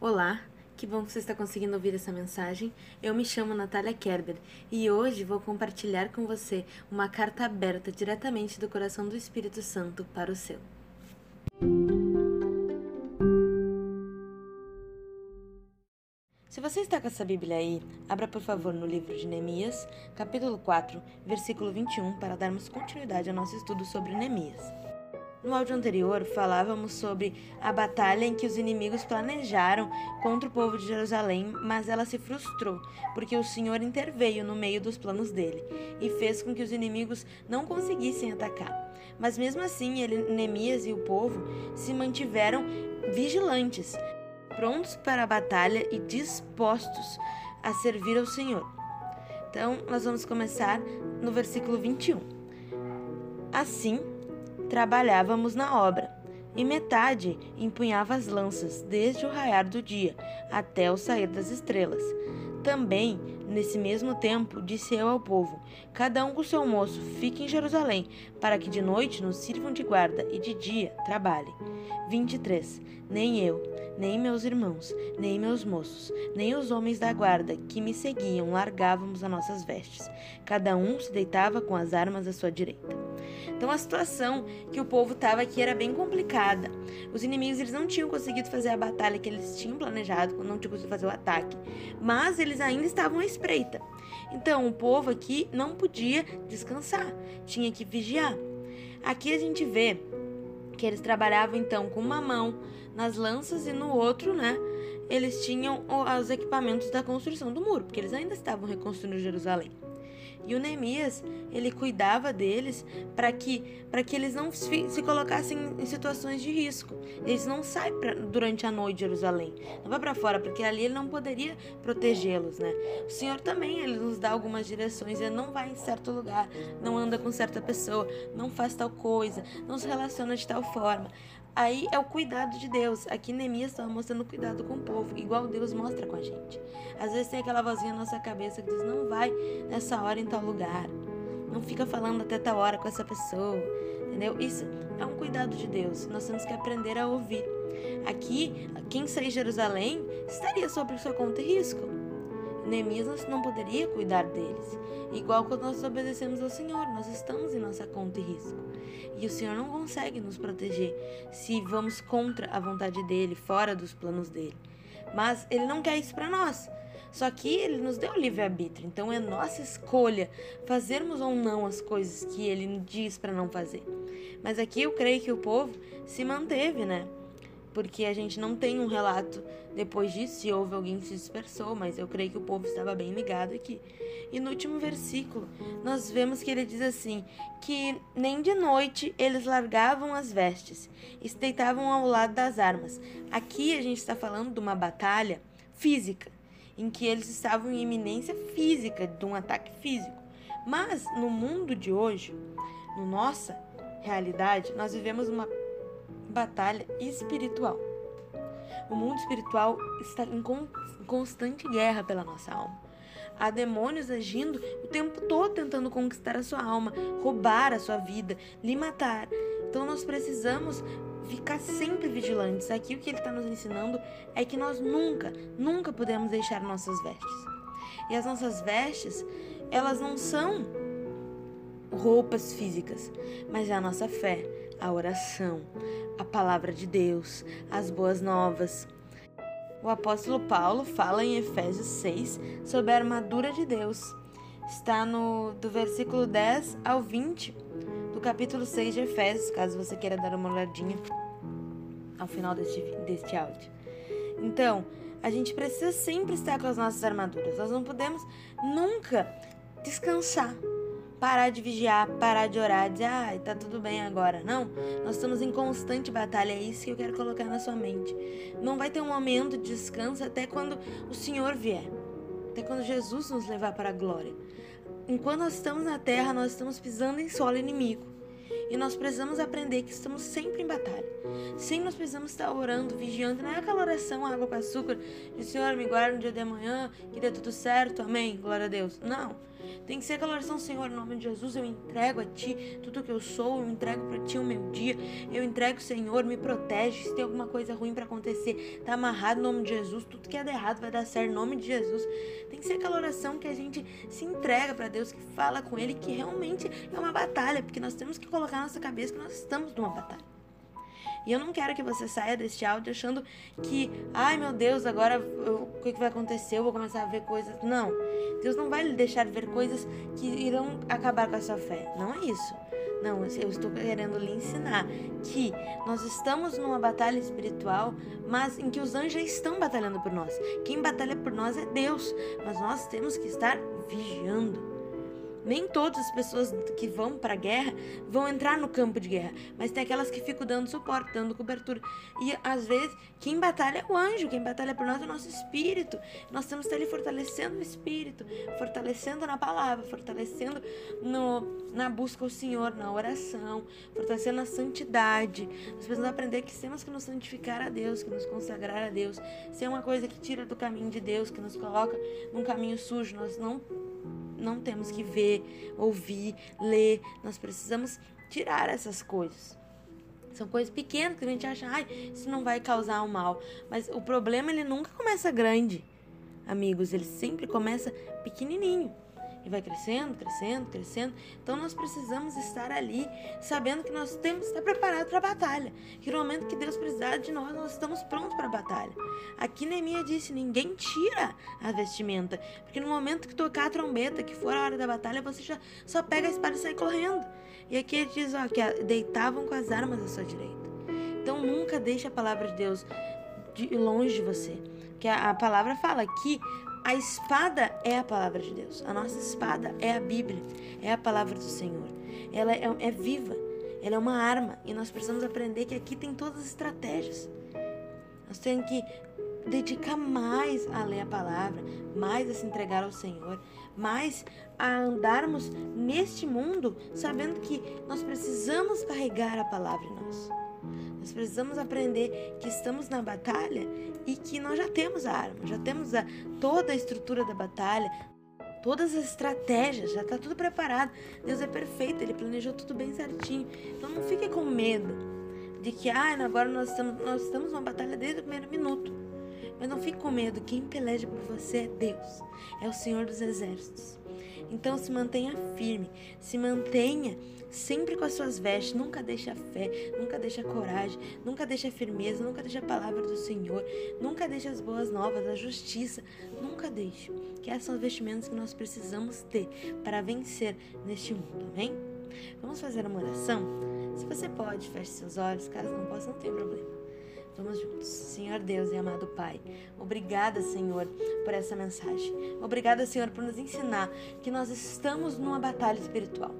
Olá, que bom que você está conseguindo ouvir essa mensagem. Eu me chamo Natália Kerber e hoje vou compartilhar com você uma carta aberta diretamente do coração do Espírito Santo para o seu. Se você está com essa Bíblia aí, abra por favor no livro de Neemias, capítulo 4, versículo 21, para darmos continuidade ao nosso estudo sobre Neemias. No áudio anterior, falávamos sobre a batalha em que os inimigos planejaram contra o povo de Jerusalém, mas ela se frustrou, porque o Senhor interveio no meio dos planos dele e fez com que os inimigos não conseguissem atacar. Mas mesmo assim, ele, Neemias e o povo se mantiveram vigilantes, prontos para a batalha e dispostos a servir ao Senhor. Então, nós vamos começar no versículo 21. Assim, trabalhávamos na obra, e metade empunhava as lanças desde o raiar do dia até o sair das estrelas. Também, nesse mesmo tempo, disse eu ao povo: Cada um com seu moço fique em Jerusalém, para que de noite nos sirvam de guarda e de dia trabalhem. 23. Nem eu, nem meus irmãos, nem meus moços, nem os homens da guarda que me seguiam largávamos as nossas vestes. Cada um se deitava com as armas à sua direita. Então a situação que o povo estava aqui era bem complicada. Os inimigos eles não tinham conseguido fazer a batalha que eles tinham planejado, não tinham conseguido fazer o ataque, mas eles ainda estavam à espreita. Então o povo aqui não podia descansar, tinha que vigiar. Aqui a gente vê que eles trabalhavam então com uma mão nas lanças e no outro, né, eles tinham os equipamentos da construção do muro, porque eles ainda estavam reconstruindo Jerusalém. E o Neemias, ele cuidava deles para que, que eles não se, se colocassem em situações de risco. Eles não saem pra, durante a noite de Jerusalém. Não vai para fora, porque ali ele não poderia protegê-los, né? O Senhor também, ele nos dá algumas direções. Ele não vai em certo lugar, não anda com certa pessoa, não faz tal coisa, não se relaciona de tal forma. Aí é o cuidado de Deus. Aqui Neemias estava mostrando cuidado com o povo, igual Deus mostra com a gente. Às vezes tem aquela vozinha na nossa cabeça que diz: não vai nessa hora em tal lugar. Não fica falando até tal hora com essa pessoa. Entendeu? Isso é um cuidado de Deus. Nós temos que aprender a ouvir. Aqui, quem sair de Jerusalém estaria sob sua conta e risco. Neemias não poderia cuidar deles. Igual quando nós obedecemos ao Senhor, nós estamos em nossa conta e risco. E o Senhor não consegue nos proteger se vamos contra a vontade dele, fora dos planos dele. Mas ele não quer isso para nós. Só que ele nos deu livre-arbítrio, então é nossa escolha fazermos ou não as coisas que ele diz para não fazer. Mas aqui eu creio que o povo se manteve, né? Porque a gente não tem um relato depois disso se houve alguém que se dispersou, mas eu creio que o povo estava bem ligado aqui. E no último versículo, nós vemos que ele diz assim: que nem de noite eles largavam as vestes e se deitavam ao lado das armas. Aqui a gente está falando de uma batalha física, em que eles estavam em iminência física de um ataque físico. Mas no mundo de hoje, no nossa realidade, nós vivemos uma batalha espiritual. O mundo espiritual está em constante guerra pela nossa alma. Há demônios agindo o tempo todo tentando conquistar a sua alma, roubar a sua vida, lhe matar. Então nós precisamos ficar sempre vigilantes. Aqui o que ele está nos ensinando é que nós nunca, nunca podemos deixar nossas vestes. E as nossas vestes, elas não são roupas físicas, mas é a nossa fé, a oração, a palavra de Deus, as boas novas. O apóstolo Paulo fala em Efésios 6 sobre a armadura de Deus. Está no do versículo 10 ao 20 do capítulo 6 de Efésios, caso você queira dar uma olhadinha ao final deste, deste áudio. Então, a gente precisa sempre estar com as nossas armaduras. Nós não podemos nunca descansar parar de vigiar, parar de orar, dizer, ah, tá tudo bem agora. Não, nós estamos em constante batalha, é isso que eu quero colocar na sua mente. Não vai ter um momento de descanso até quando o Senhor vier, até quando Jesus nos levar para a glória. Enquanto nós estamos na terra, nós estamos pisando em solo inimigo. E nós precisamos aprender que estamos sempre em batalha. Sim, nós precisamos estar orando, vigiando. Não é aquela oração água com açúcar de Senhor, me guarda no dia de amanhã, que dê tudo certo, amém, glória a Deus. Não. Tem que ser aquela oração, Senhor, em nome de Jesus, eu entrego a Ti tudo que eu sou, eu entrego para Ti o meu dia, eu entrego, Senhor, me protege. Se tem alguma coisa ruim para acontecer, tá amarrado em nome de Jesus, tudo que é errado vai dar certo em nome de Jesus. Tem que ser aquela oração que a gente se entrega para Deus, que fala com Ele, que realmente é uma batalha, porque nós temos que colocar na nossa cabeça que nós estamos numa batalha. E eu não quero que você saia deste áudio achando que, ai meu Deus, agora eu, o que vai acontecer? Eu vou começar a ver coisas. Não. Deus não vai lhe deixar ver coisas que irão acabar com a sua fé. Não é isso. Não, eu estou querendo lhe ensinar que nós estamos numa batalha espiritual, mas em que os anjos estão batalhando por nós. Quem batalha por nós é Deus, mas nós temos que estar vigiando. Nem todas as pessoas que vão para a guerra vão entrar no campo de guerra, mas tem aquelas que ficam dando suporte, dando cobertura. E às vezes, quem batalha é o anjo, quem batalha por nós é o nosso espírito. Nós temos que estar ali fortalecendo o espírito, fortalecendo na palavra, fortalecendo no, na busca ao Senhor, na oração, fortalecendo na santidade. Nós precisamos aprender que temos que nos santificar a Deus, que nos consagrar a Deus. Se é uma coisa que tira do caminho de Deus, que nos coloca num caminho sujo, nós não não temos que ver, ouvir, ler. Nós precisamos tirar essas coisas. São coisas pequenas que a gente acha, ai, isso não vai causar um mal. Mas o problema ele nunca começa grande, amigos. Ele sempre começa pequenininho e vai crescendo, crescendo, crescendo. Então nós precisamos estar ali sabendo que nós temos que estar preparados para a batalha. Que no momento que Deus precisar de nós, nós estamos prontos para a batalha. Aqui Neemias disse: ninguém tira a vestimenta, porque no momento que tocar a trombeta, que for a hora da batalha, você já só pega a espada e sai correndo. E aqui ele diz ó, que deitavam com as armas à sua direita. Então nunca deixe a palavra de Deus de longe de você. Que a, a palavra fala que a espada é a palavra de Deus. A nossa espada é a Bíblia, é a palavra do Senhor. Ela é, é viva, ela é uma arma e nós precisamos aprender que aqui tem todas as estratégias. Nós temos que dedicar mais a ler a palavra, mais a se entregar ao Senhor, mais a andarmos neste mundo sabendo que nós precisamos carregar a palavra em nós. Nós precisamos aprender que estamos na batalha e que nós já temos a arma, já temos a, toda a estrutura da batalha, todas as estratégias, já está tudo preparado. Deus é perfeito, Ele planejou tudo bem certinho. Então não fique com medo de que ah, agora nós estamos, nós estamos numa batalha desde o primeiro minuto. Mas não fique com medo, quem peleja por você é Deus, é o Senhor dos Exércitos. Então se mantenha firme, se mantenha sempre com as suas vestes, nunca deixe a fé, nunca deixe a coragem, nunca deixe a firmeza, nunca deixe a palavra do Senhor, nunca deixe as boas novas, a justiça, nunca deixe. Que essas são as vestimentas que nós precisamos ter para vencer neste mundo, amém? Vamos fazer uma oração? Se você pode, feche seus olhos, caso não possa, não tem problema. Vamos juntos. Senhor Deus e amado Pai, obrigada, Senhor, por essa mensagem. Obrigada, Senhor, por nos ensinar que nós estamos numa batalha espiritual,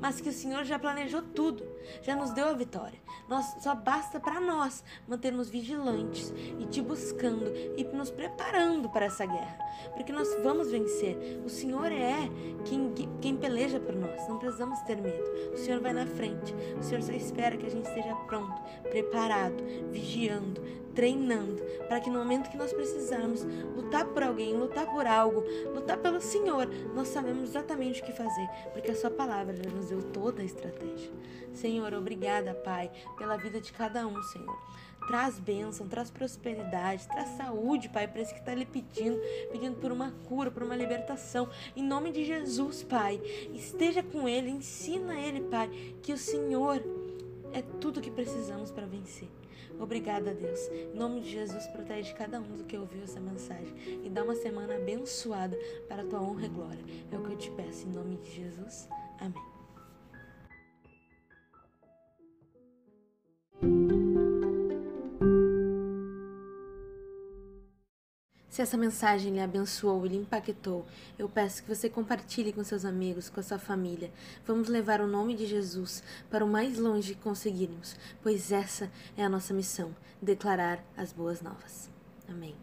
mas que o Senhor já planejou tudo, já nos deu a vitória. Nós só basta para nós mantermos vigilantes e te buscando e nos preparando para essa guerra, porque nós vamos vencer. O Senhor é quem, quem peleja por nós. Não precisamos ter medo. O Senhor vai na frente. O Senhor só espera que a gente esteja pronto, preparado, vigiando treinando, treinando, para que no momento que nós precisarmos lutar por alguém, lutar por algo, lutar pelo Senhor, nós sabemos exatamente o que fazer, porque a Sua palavra já nos deu toda a estratégia. Senhor, obrigada, Pai, pela vida de cada um, Senhor. Traz bênção, traz prosperidade, traz saúde, Pai, para esse que está lhe pedindo, pedindo por uma cura, por uma libertação. Em nome de Jesus, Pai, esteja com ele, ensina ele, Pai, que o Senhor é tudo que precisamos para vencer. Obrigada, Deus. Em nome de Jesus, protege cada um do que ouviu essa mensagem e dá uma semana abençoada para a tua honra e glória. É o que eu te peço em nome de Jesus. Amém. Se essa mensagem lhe abençoou e lhe impactou, eu peço que você compartilhe com seus amigos, com a sua família. Vamos levar o nome de Jesus para o mais longe que conseguirmos, pois essa é a nossa missão declarar as boas novas. Amém.